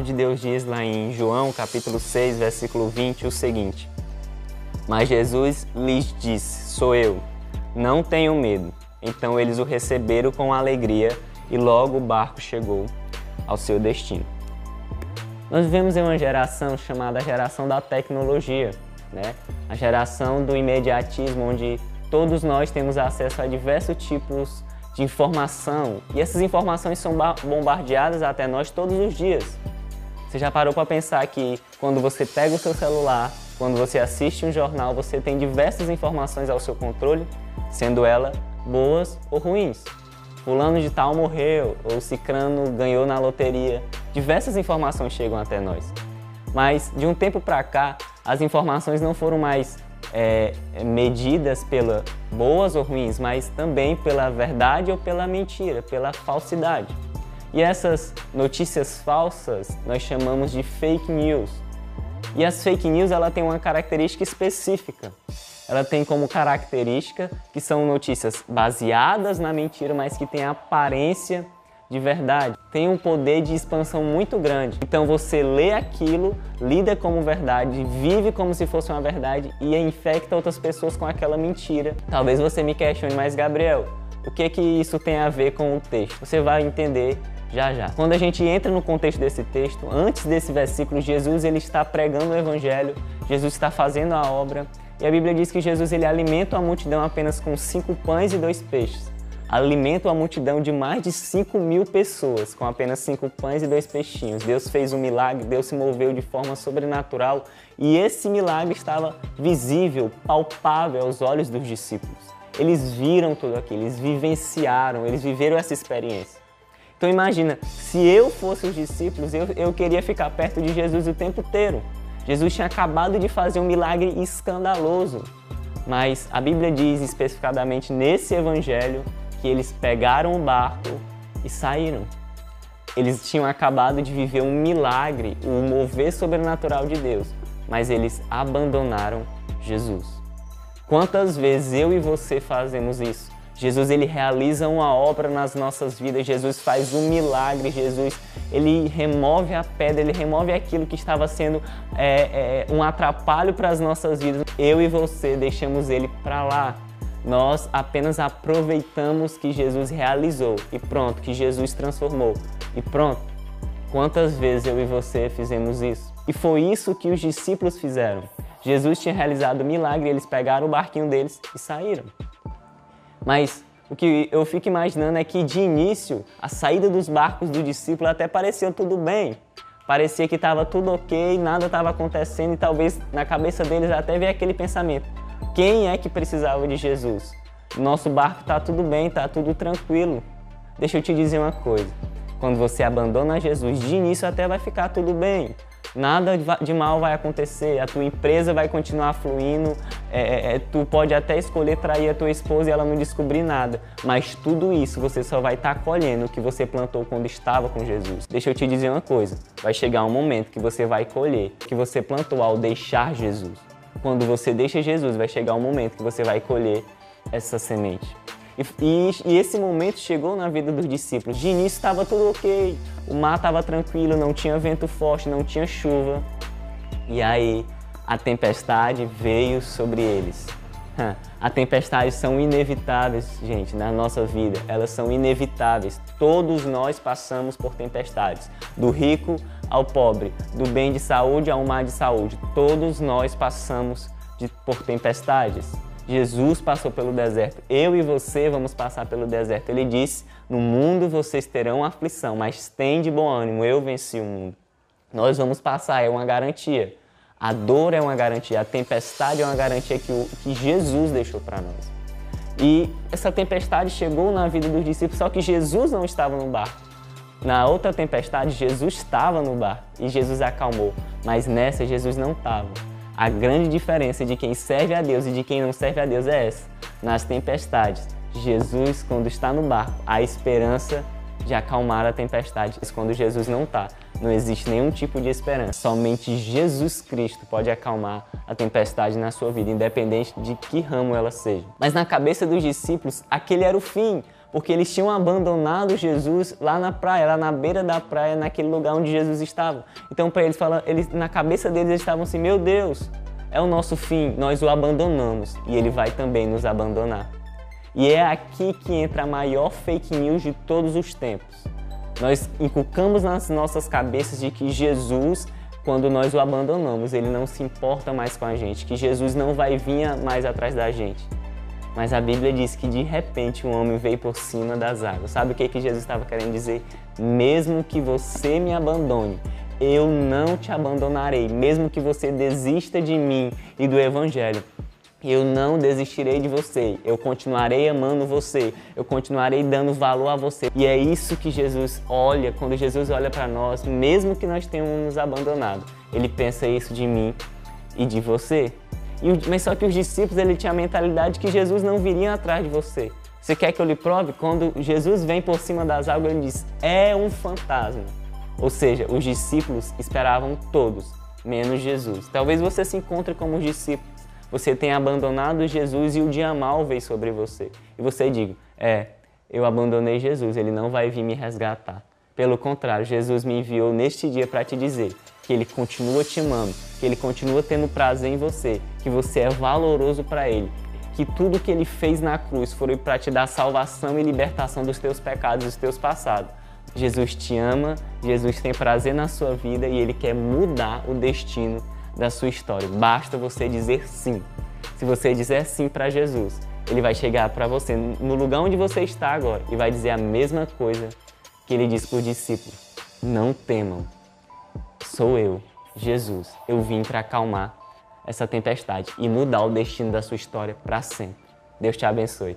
palavra de Deus diz lá em João, capítulo 6, versículo 20, o seguinte: Mas Jesus lhes disse: Sou eu, não tenham medo. Então eles o receberam com alegria e logo o barco chegou ao seu destino. Nós vivemos em uma geração chamada geração da tecnologia, né? A geração do imediatismo, onde todos nós temos acesso a diversos tipos de informação e essas informações são bombardeadas até nós todos os dias. Você já parou para pensar que quando você pega o seu celular, quando você assiste um jornal, você tem diversas informações ao seu controle, sendo elas boas ou ruins. Fulano de tal morreu, ou Cicrano ganhou na loteria. Diversas informações chegam até nós. Mas de um tempo para cá, as informações não foram mais é, medidas pela boas ou ruins, mas também pela verdade ou pela mentira, pela falsidade. E essas notícias falsas nós chamamos de fake news. E as fake news ela tem uma característica específica. Ela tem como característica que são notícias baseadas na mentira, mas que têm aparência de verdade, tem um poder de expansão muito grande. Então você lê aquilo, lida como verdade, vive como se fosse uma verdade e infecta outras pessoas com aquela mentira. Talvez você me questione, mas Gabriel, o que que isso tem a ver com o texto? Você vai entender já já. Quando a gente entra no contexto desse texto, antes desse versículo, Jesus ele está pregando o evangelho, Jesus está fazendo a obra, e a Bíblia diz que Jesus ele alimenta a multidão apenas com cinco pães e dois peixes alimenta uma multidão de mais de 5 mil pessoas com apenas cinco pães e dois peixinhos. Deus fez um milagre, Deus se moveu de forma sobrenatural e esse milagre estava visível, palpável aos olhos dos discípulos. Eles viram tudo aquilo, eles vivenciaram, eles viveram essa experiência. Então imagina, se eu fosse os discípulos, eu, eu queria ficar perto de Jesus o tempo inteiro. Jesus tinha acabado de fazer um milagre escandaloso. Mas a Bíblia diz especificadamente nesse evangelho que eles pegaram o barco e saíram. Eles tinham acabado de viver um milagre, um mover sobrenatural de Deus, mas eles abandonaram Jesus. Quantas vezes eu e você fazemos isso? Jesus ele realiza uma obra nas nossas vidas, Jesus faz um milagre, Jesus ele remove a pedra, ele remove aquilo que estava sendo é, é, um atrapalho para as nossas vidas. Eu e você deixamos ele para lá, nós apenas aproveitamos que Jesus realizou e pronto, que Jesus transformou e pronto. Quantas vezes eu e você fizemos isso? E foi isso que os discípulos fizeram. Jesus tinha realizado o milagre, eles pegaram o barquinho deles e saíram. Mas o que eu fico imaginando é que de início a saída dos barcos do discípulo até parecia tudo bem. Parecia que estava tudo ok, nada estava acontecendo e talvez na cabeça deles até veio aquele pensamento: quem é que precisava de Jesus? Nosso barco está tudo bem, está tudo tranquilo. Deixa eu te dizer uma coisa: quando você abandona Jesus, de início até vai ficar tudo bem. Nada de mal vai acontecer, a tua empresa vai continuar fluindo, é, é, é, tu pode até escolher trair a tua esposa e ela não descobrir nada, mas tudo isso você só vai estar tá colhendo o que você plantou quando estava com Jesus. Deixa eu te dizer uma coisa: vai chegar um momento que você vai colher que você plantou ao deixar Jesus quando você deixa Jesus, vai chegar um momento que você vai colher essa semente. E, e, esse momento chegou na vida dos discípulos. De início estava tudo ok, o mar estava tranquilo, não tinha vento forte, não tinha chuva. E aí a tempestade veio sobre eles. As tempestades são inevitáveis, gente, na nossa vida. Elas são inevitáveis. Todos nós passamos por tempestades. Do rico ao pobre, do bem de saúde ao mal de saúde. Todos nós passamos de, por tempestades. Jesus passou pelo deserto. Eu e você vamos passar pelo deserto. Ele disse: No mundo vocês terão aflição, mas tem de bom ânimo, eu venci o mundo. Nós vamos passar, é uma garantia. A dor é uma garantia, a tempestade é uma garantia que, o, que Jesus deixou para nós. E essa tempestade chegou na vida dos discípulos, só que Jesus não estava no barco. Na outra tempestade, Jesus estava no barco e Jesus acalmou, mas nessa Jesus não estava. A grande diferença de quem serve a Deus e de quem não serve a Deus é essa. Nas tempestades, Jesus, quando está no barco, a esperança de acalmar a tempestade. Quando Jesus não está, não existe nenhum tipo de esperança. Somente Jesus Cristo pode acalmar a tempestade na sua vida, independente de que ramo ela seja. Mas na cabeça dos discípulos, aquele era o fim. Porque eles tinham abandonado Jesus lá na praia, lá na beira da praia, naquele lugar onde Jesus estava. Então, para eles, eles, na cabeça deles, eles estavam assim: Meu Deus, é o nosso fim, nós o abandonamos e ele vai também nos abandonar. E é aqui que entra a maior fake news de todos os tempos. Nós inculcamos nas nossas cabeças de que Jesus, quando nós o abandonamos, ele não se importa mais com a gente, que Jesus não vai vir mais atrás da gente. Mas a Bíblia diz que de repente um homem veio por cima das águas. Sabe o que, que Jesus estava querendo dizer? Mesmo que você me abandone, eu não te abandonarei. Mesmo que você desista de mim e do Evangelho, eu não desistirei de você, eu continuarei amando você, eu continuarei dando valor a você. E é isso que Jesus olha, quando Jesus olha para nós, mesmo que nós tenhamos nos abandonado, ele pensa isso de mim e de você. Mas só que os discípulos ele tinha a mentalidade que Jesus não viria atrás de você. Você quer que eu lhe prove? Quando Jesus vem por cima das águas, ele diz: é um fantasma. Ou seja, os discípulos esperavam todos, menos Jesus. Talvez você se encontre como os discípulos. Você tenha abandonado Jesus e o dia mal veio sobre você. E você diga: é, eu abandonei Jesus, ele não vai vir me resgatar. Pelo contrário, Jesus me enviou neste dia para te dizer que ele continua te amando, que ele continua tendo prazer em você, que você é valoroso para ele, que tudo que ele fez na cruz foi para te dar salvação e libertação dos teus pecados dos teus passados. Jesus te ama, Jesus tem prazer na sua vida e ele quer mudar o destino da sua história. Basta você dizer sim. Se você dizer sim para Jesus, ele vai chegar para você no lugar onde você está agora e vai dizer a mesma coisa que ele disse para os discípulos: Não temam, sou eu, Jesus. Eu vim para acalmar essa tempestade e mudar o destino da sua história para sempre. Deus te abençoe.